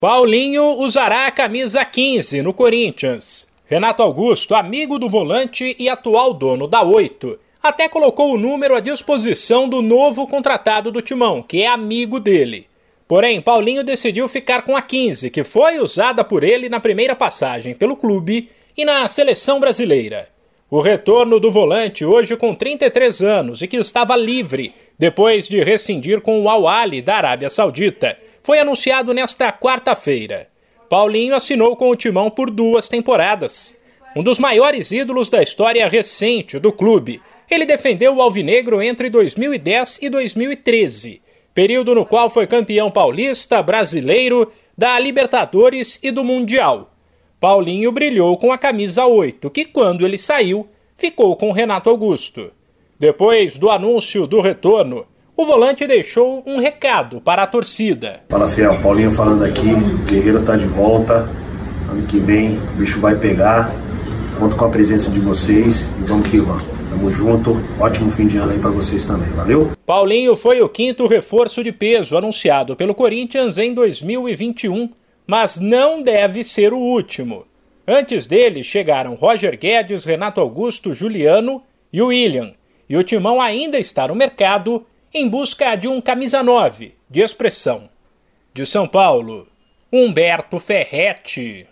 Paulinho usará a camisa 15 no Corinthians. Renato Augusto, amigo do volante e atual dono da 8, até colocou o número à disposição do novo contratado do Timão, que é amigo dele. Porém, Paulinho decidiu ficar com a 15, que foi usada por ele na primeira passagem pelo clube e na seleção brasileira. O retorno do volante, hoje com 33 anos e que estava livre depois de rescindir com o Al-Ali da Arábia Saudita foi anunciado nesta quarta-feira. Paulinho assinou com o Timão por duas temporadas. Um dos maiores ídolos da história recente do clube, ele defendeu o Alvinegro entre 2010 e 2013, período no qual foi campeão paulista, brasileiro, da Libertadores e do Mundial. Paulinho brilhou com a camisa 8, que quando ele saiu, ficou com Renato Augusto. Depois do anúncio do retorno, o volante deixou um recado para a torcida. Fala Fiel, Paulinho falando aqui, o Guerreiro tá de volta, ano que vem o bicho vai pegar, conto com a presença de vocês e vamos que vamos. Tamo junto, ótimo fim de ano aí para vocês também, valeu? Paulinho foi o quinto reforço de peso anunciado pelo Corinthians em 2021, mas não deve ser o último. Antes dele chegaram Roger Guedes, Renato Augusto, Juliano e William, e o Timão ainda está no mercado em busca de um camisa 9 de expressão. De São Paulo, Humberto Ferretti.